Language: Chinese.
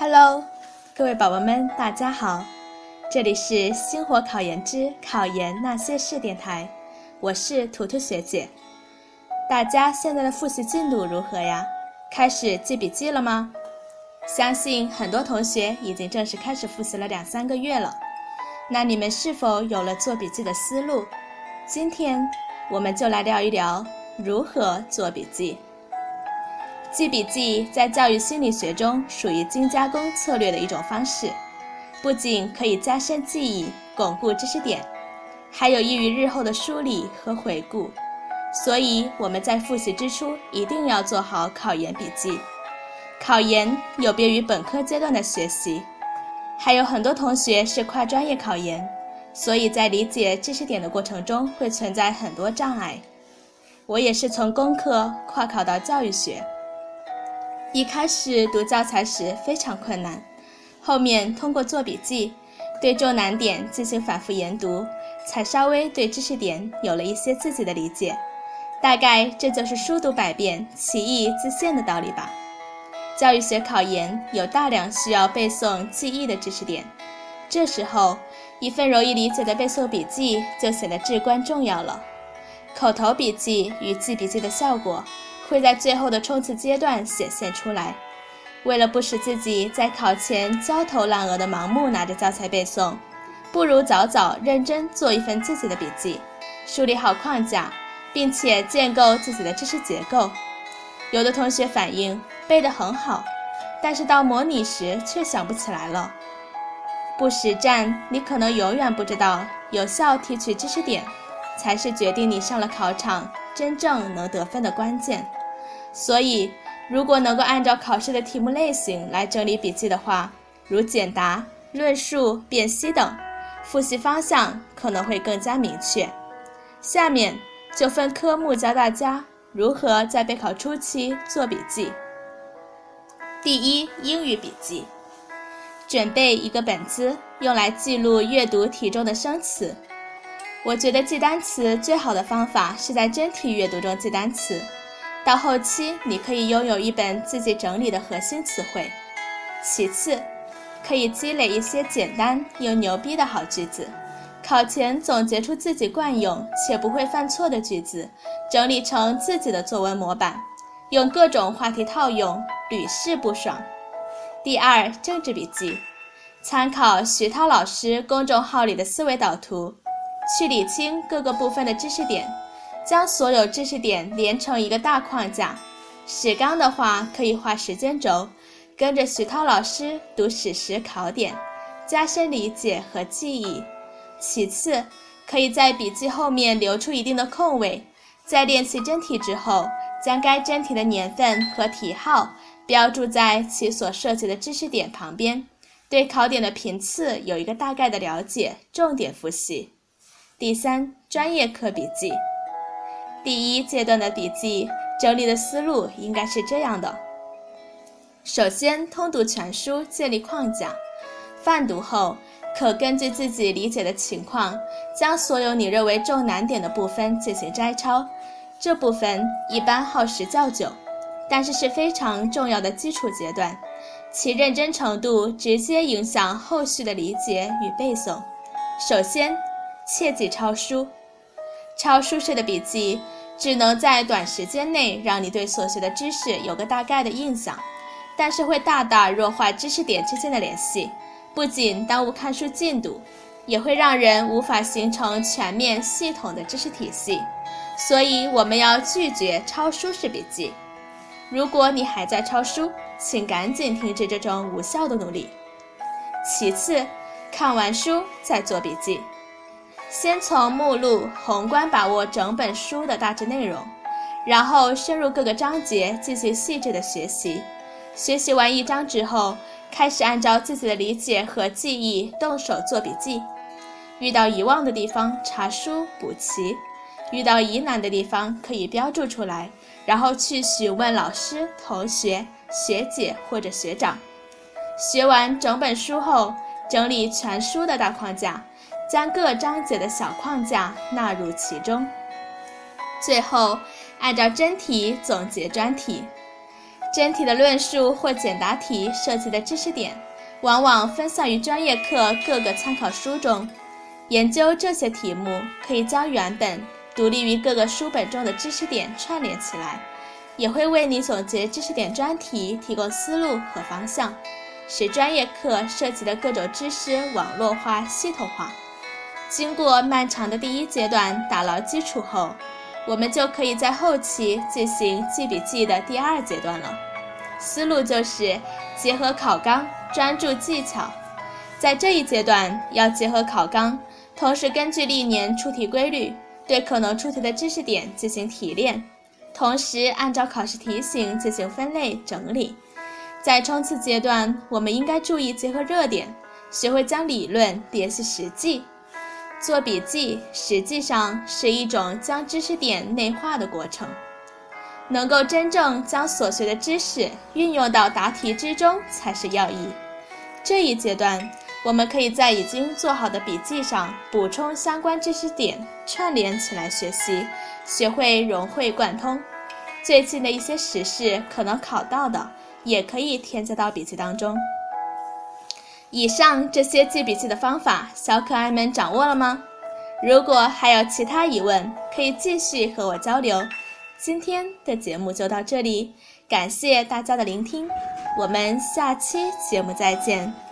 Hello，各位宝宝们，大家好，这里是星火考研之考研那些事电台，我是图图学姐。大家现在的复习进度如何呀？开始记笔记了吗？相信很多同学已经正式开始复习了两三个月了。那你们是否有了做笔记的思路？今天我们就来聊一聊如何做笔记。记笔记在教育心理学中属于精加工策略的一种方式，不仅可以加深记忆、巩固知识点，还有益于日后的梳理和回顾。所以我们在复习之初一定要做好考研笔记。考研有别于本科阶段的学习，还有很多同学是跨专业考研，所以在理解知识点的过程中会存在很多障碍。我也是从工科跨考到教育学。一开始读教材时非常困难，后面通过做笔记，对重难点进行反复研读，才稍微对知识点有了一些自己的理解。大概这就是书读百遍，其义自现的道理吧。教育学考研有大量需要背诵记忆的知识点，这时候一份容易理解的背诵笔记就显得至关重要了。口头笔记与记笔记的效果。会在最后的冲刺阶段显现出来。为了不使自己在考前焦头烂额的盲目拿着教材背诵，不如早早认真做一份自己的笔记，梳理好框架，并且建构自己的知识结构。有的同学反映背得很好，但是到模拟时却想不起来了。不实战，你可能永远不知道有效提取知识点，才是决定你上了考场真正能得分的关键。所以，如果能够按照考试的题目类型来整理笔记的话，如简答、论述、辨析等，复习方向可能会更加明确。下面就分科目教大家如何在备考初期做笔记。第一，英语笔记，准备一个本子，用来记录阅读题中的生词。我觉得记单词最好的方法是在真题阅读中记单词。到后期，你可以拥有一本自己整理的核心词汇。其次，可以积累一些简单又牛逼的好句子，考前总结出自己惯用且不会犯错的句子，整理成自己的作文模板，用各种话题套用，屡试不爽。第二，政治笔记，参考徐涛老师公众号里的思维导图，去理清各个部分的知识点。将所有知识点连成一个大框架。史纲的话，可以画时间轴，跟着徐涛老师读史实考点，加深理解和记忆。其次，可以在笔记后面留出一定的空位，在练习真题之后，将该真题的年份和题号标注在其所涉及的知识点旁边，对考点的频次有一个大概的了解，重点复习。第三，专业课笔记。第一阶段的笔记整理的思路应该是这样的：首先，通读全书，建立框架；泛读后，可根据自己理解的情况，将所有你认为重难点的部分进行摘抄。这部分一般耗时较久，但是是非常重要的基础阶段，其认真程度直接影响后续的理解与背诵。首先，切记抄书。抄书式的笔记只能在短时间内让你对所学的知识有个大概的印象，但是会大大弱化知识点之间的联系，不仅耽误看书进度，也会让人无法形成全面系统的知识体系。所以我们要拒绝抄书式笔记。如果你还在抄书，请赶紧停止这种无效的努力。其次，看完书再做笔记。先从目录宏观把握整本书的大致内容，然后深入各个章节进行细致的学习。学习完一章之后，开始按照自己的理解和记忆动手做笔记。遇到遗忘的地方，查书补齐；遇到疑难的地方，可以标注出来，然后去询问老师、同学、学姐或者学长。学完整本书后，整理全书的大框架。将各章节的小框架纳入其中，最后按照真题总结专题。真题的论述或简答题涉及的知识点，往往分散于专业课各个参考书中。研究这些题目，可以将原本独立于各个书本中的知识点串联起来，也会为你总结知识点专题提供思路和方向，使专业课涉及的各种知识网络化、系统化。经过漫长的第一阶段打牢基础后，我们就可以在后期进行记笔记的第二阶段了。思路就是结合考纲，专注技巧。在这一阶段，要结合考纲，同时根据历年出题规律，对可能出题的知识点进行提炼，同时按照考试题型进行分类整理。在冲刺阶段，我们应该注意结合热点，学会将理论联系实际。做笔记实际上是一种将知识点内化的过程，能够真正将所学的知识运用到答题之中才是要义。这一阶段，我们可以在已经做好的笔记上补充相关知识点，串联起来学习，学会融会贯通。最近的一些时事可能考到的，也可以添加到笔记当中。以上这些记笔记的方法，小可爱们掌握了吗？如果还有其他疑问，可以继续和我交流。今天的节目就到这里，感谢大家的聆听，我们下期节目再见。